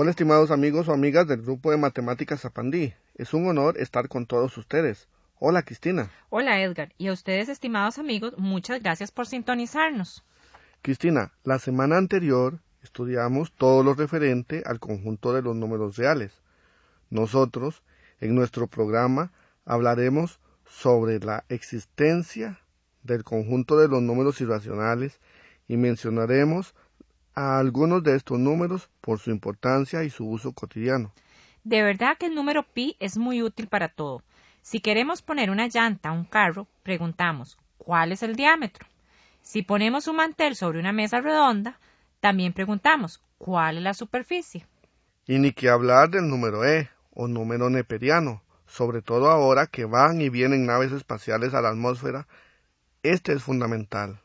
Hola estimados amigos o amigas del grupo de matemáticas Zapandí. Es un honor estar con todos ustedes. Hola Cristina. Hola Edgar. Y a ustedes estimados amigos, muchas gracias por sintonizarnos. Cristina, la semana anterior estudiamos todo lo referente al conjunto de los números reales. Nosotros, en nuestro programa, hablaremos sobre la existencia del conjunto de los números irracionales y mencionaremos a algunos de estos números por su importancia y su uso cotidiano. De verdad que el número pi es muy útil para todo. Si queremos poner una llanta a un carro, preguntamos ¿cuál es el diámetro? Si ponemos un mantel sobre una mesa redonda, también preguntamos ¿cuál es la superficie? Y ni que hablar del número E o número neperiano, sobre todo ahora que van y vienen naves espaciales a la atmósfera, este es fundamental.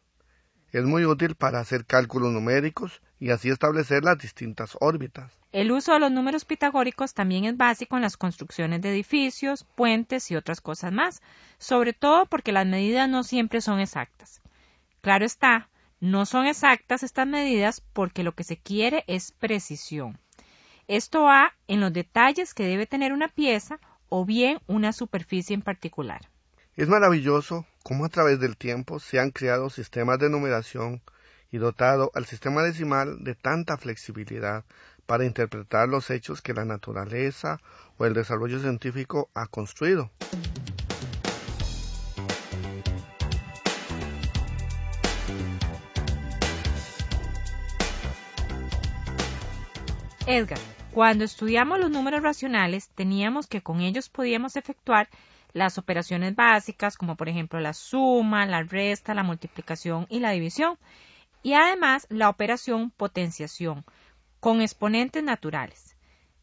Es muy útil para hacer cálculos numéricos y así establecer las distintas órbitas. El uso de los números pitagóricos también es básico en las construcciones de edificios, puentes y otras cosas más, sobre todo porque las medidas no siempre son exactas. Claro está, no son exactas estas medidas porque lo que se quiere es precisión. Esto va en los detalles que debe tener una pieza o bien una superficie en particular. Es maravilloso cómo a través del tiempo se han creado sistemas de numeración y dotado al sistema decimal de tanta flexibilidad para interpretar los hechos que la naturaleza o el desarrollo científico ha construido. Edgar, cuando estudiamos los números racionales teníamos que con ellos podíamos efectuar las operaciones básicas, como por ejemplo la suma, la resta, la multiplicación y la división, y además la operación potenciación, con exponentes naturales.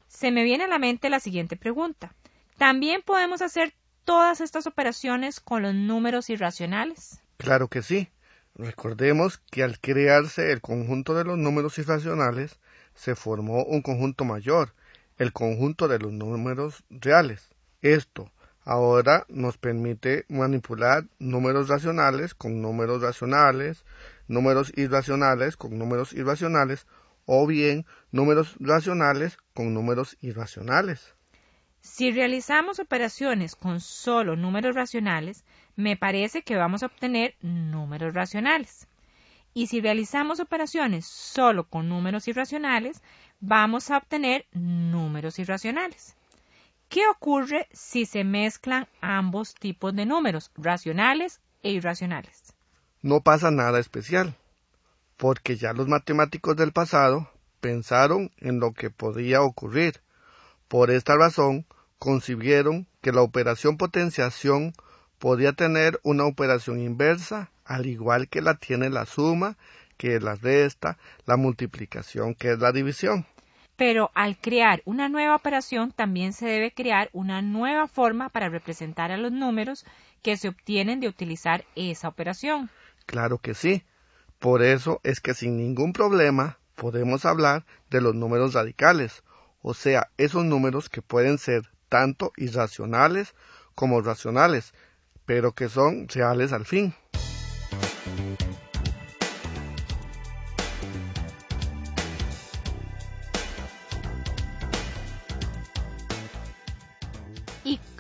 Se me viene a la mente la siguiente pregunta. ¿También podemos hacer todas estas operaciones con los números irracionales? Claro que sí. Recordemos que al crearse el conjunto de los números irracionales, se formó un conjunto mayor, el conjunto de los números reales. Esto, ahora nos permite manipular números racionales con números racionales, números irracionales con números irracionales o bien números racionales con números irracionales. Si realizamos operaciones con solo números racionales, me parece que vamos a obtener números racionales. Y si realizamos operaciones solo con números irracionales, vamos a obtener números irracionales. ¿Qué ocurre si se mezclan ambos tipos de números, racionales e irracionales? No pasa nada especial, porque ya los matemáticos del pasado pensaron en lo que podía ocurrir. Por esta razón, concibieron que la operación potenciación podía tener una operación inversa, al igual que la tiene la suma, que es la resta, la multiplicación, que es la división. Pero al crear una nueva operación también se debe crear una nueva forma para representar a los números que se obtienen de utilizar esa operación. Claro que sí. Por eso es que sin ningún problema podemos hablar de los números radicales, o sea, esos números que pueden ser tanto irracionales como racionales, pero que son reales al fin.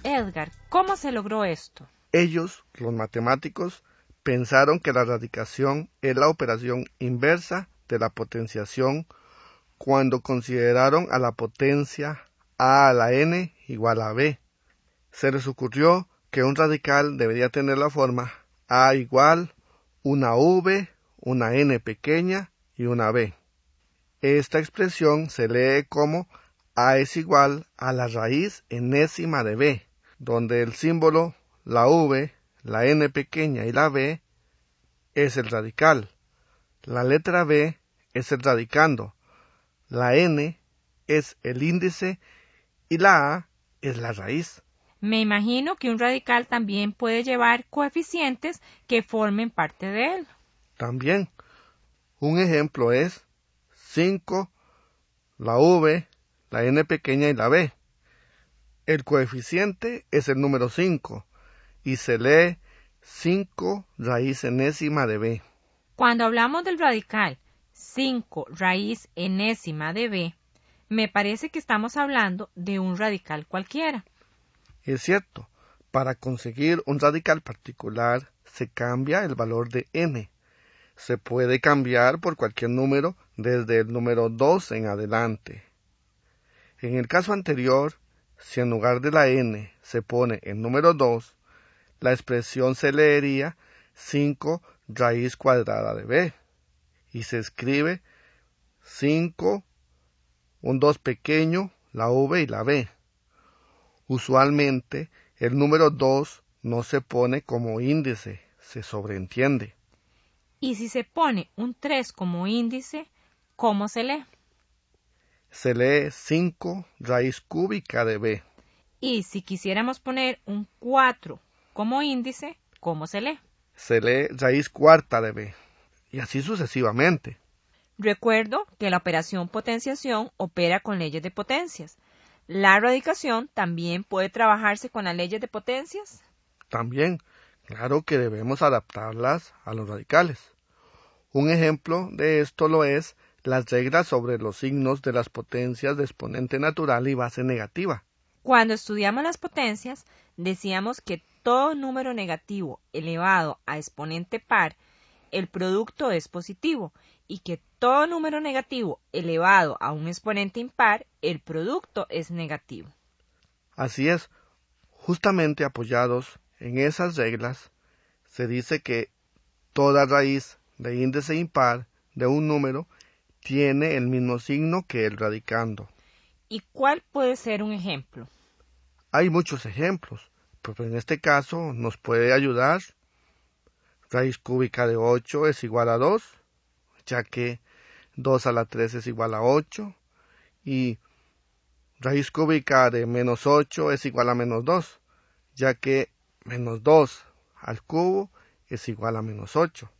Edgar, ¿cómo se logró esto? Ellos, los matemáticos, pensaron que la radicación es la operación inversa de la potenciación cuando consideraron a la potencia a a la n igual a b. Se les ocurrió que un radical debería tener la forma a igual una v, una n pequeña y una b. Esta expresión se lee como a es igual a la raíz enésima de b donde el símbolo, la V, la N pequeña y la B es el radical. La letra B es el radicando. La N es el índice y la a es la raíz. Me imagino que un radical también puede llevar coeficientes que formen parte de él. También. Un ejemplo es 5, la v, la n pequeña y la b. El coeficiente es el número 5 y se lee 5 raíz enésima de b. Cuando hablamos del radical 5 raíz enésima de b, me parece que estamos hablando de un radical cualquiera. Es cierto, para conseguir un radical particular se cambia el valor de n. Se puede cambiar por cualquier número desde el número 2 en adelante. En el caso anterior, si en lugar de la n se pone el número 2, la expresión se leería 5 raíz cuadrada de b y se escribe 5, un 2 pequeño, la v y la b. Usualmente el número 2 no se pone como índice, se sobreentiende. Y si se pone un 3 como índice, ¿cómo se lee? Se lee 5 raíz cúbica de b. Y si quisiéramos poner un 4 como índice, ¿cómo se lee? Se lee raíz cuarta de b. Y así sucesivamente. Recuerdo que la operación potenciación opera con leyes de potencias. ¿La radicación también puede trabajarse con las leyes de potencias? También, claro que debemos adaptarlas a los radicales. Un ejemplo de esto lo es las reglas sobre los signos de las potencias de exponente natural y base negativa. Cuando estudiamos las potencias, decíamos que todo número negativo elevado a exponente par, el producto es positivo y que todo número negativo elevado a un exponente impar, el producto es negativo. Así es, justamente apoyados en esas reglas, se dice que toda raíz de índice impar de un número tiene el mismo signo que el radicando. ¿Y cuál puede ser un ejemplo? Hay muchos ejemplos, pero en este caso nos puede ayudar raíz cúbica de 8 es igual a 2, ya que 2 a la 3 es igual a 8 y raíz cúbica de menos 8 es igual a menos 2, ya que menos 2 al cubo es igual a menos 8.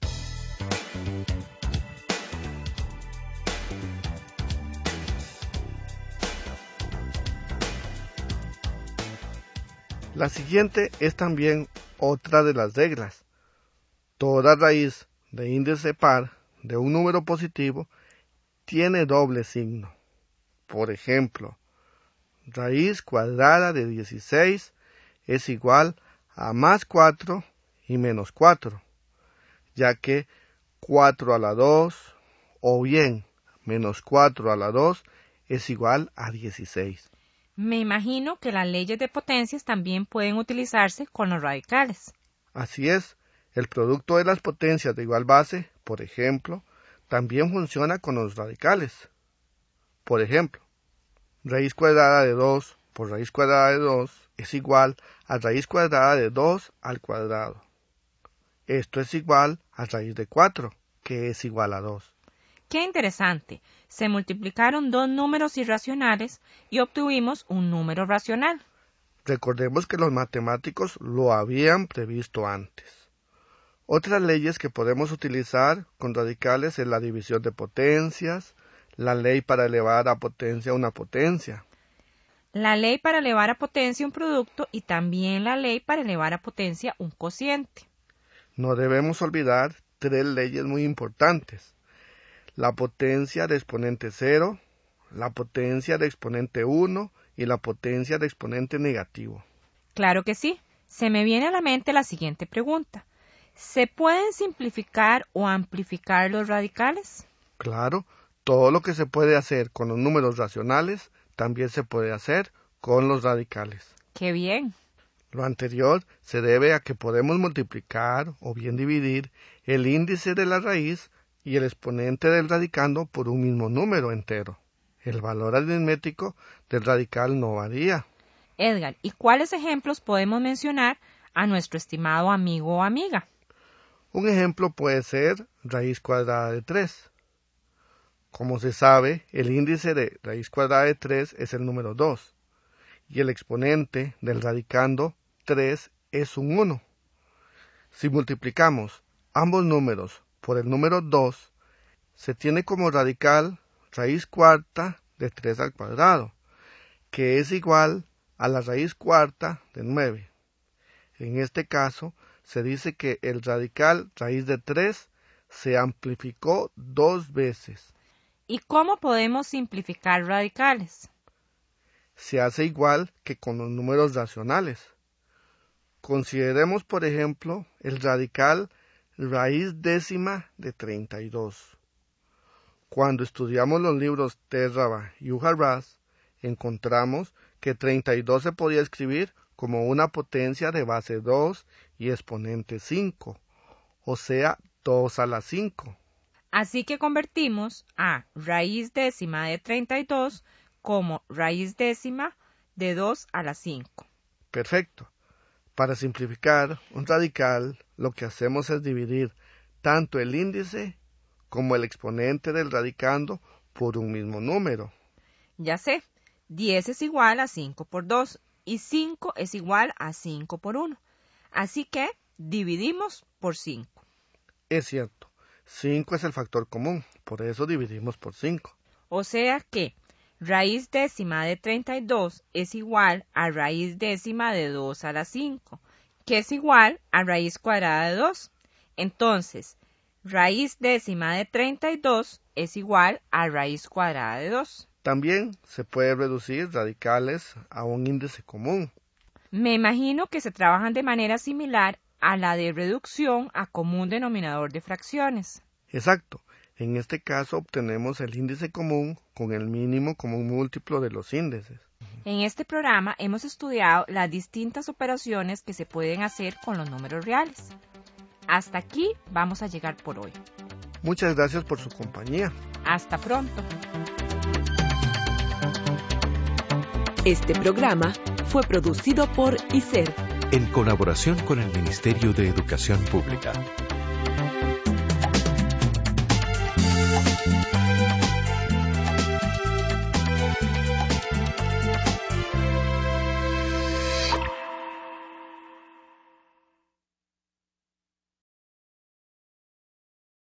La siguiente es también otra de las reglas. Toda raíz de índice par de un número positivo tiene doble signo. Por ejemplo, raíz cuadrada de 16 es igual a más 4 y menos 4, ya que 4 a la 2 o bien menos 4 a la 2 es igual a 16. Me imagino que las leyes de potencias también pueden utilizarse con los radicales. Así es, el producto de las potencias de igual base, por ejemplo, también funciona con los radicales. Por ejemplo, raíz cuadrada de 2 por raíz cuadrada de 2 es igual a raíz cuadrada de 2 al cuadrado. Esto es igual a raíz de 4, que es igual a 2. Qué interesante. Se multiplicaron dos números irracionales y obtuvimos un número racional. Recordemos que los matemáticos lo habían previsto antes. Otras leyes que podemos utilizar con radicales es la división de potencias, la ley para elevar a potencia una potencia. La ley para elevar a potencia un producto y también la ley para elevar a potencia un cociente. No debemos olvidar tres leyes muy importantes. La potencia de exponente cero, la potencia de exponente 1 y la potencia de exponente negativo. Claro que sí. Se me viene a la mente la siguiente pregunta. ¿Se pueden simplificar o amplificar los radicales? Claro, todo lo que se puede hacer con los números racionales también se puede hacer con los radicales. ¡Qué bien! Lo anterior se debe a que podemos multiplicar o bien dividir el índice de la raíz y el exponente del radicando por un mismo número entero. El valor aritmético del radical no varía. Edgar, ¿y cuáles ejemplos podemos mencionar a nuestro estimado amigo o amiga? Un ejemplo puede ser raíz cuadrada de 3. Como se sabe, el índice de raíz cuadrada de 3 es el número 2 y el exponente del radicando 3 es un 1. Si multiplicamos ambos números por el número 2, se tiene como radical raíz cuarta de 3 al cuadrado, que es igual a la raíz cuarta de 9. En este caso, se dice que el radical raíz de 3 se amplificó dos veces. ¿Y cómo podemos simplificar radicales? Se hace igual que con los números racionales. Consideremos, por ejemplo, el radical raíz décima de 32. Cuando estudiamos los libros Terraba y Ujarras, encontramos que 32 se podía escribir como una potencia de base 2 y exponente 5, o sea, 2 a la 5. Así que convertimos a raíz décima de 32 como raíz décima de 2 a la 5. Perfecto. Para simplificar un radical, lo que hacemos es dividir tanto el índice como el exponente del radicando por un mismo número. Ya sé, 10 es igual a 5 por 2 y 5 es igual a 5 por 1. Así que dividimos por 5. Es cierto. 5 es el factor común, por eso dividimos por 5. O sea que raíz décima de 32 es igual a raíz décima de 2 a la 5, que es igual a raíz cuadrada de 2. Entonces, raíz décima de 32 es igual a raíz cuadrada de 2. También se puede reducir radicales a un índice común. Me imagino que se trabajan de manera similar a la de reducción a común denominador de fracciones. Exacto. En este caso obtenemos el índice común con el mínimo común múltiplo de los índices. En este programa hemos estudiado las distintas operaciones que se pueden hacer con los números reales. Hasta aquí vamos a llegar por hoy. Muchas gracias por su compañía. Hasta pronto. Este programa fue producido por ICER en colaboración con el Ministerio de Educación Pública.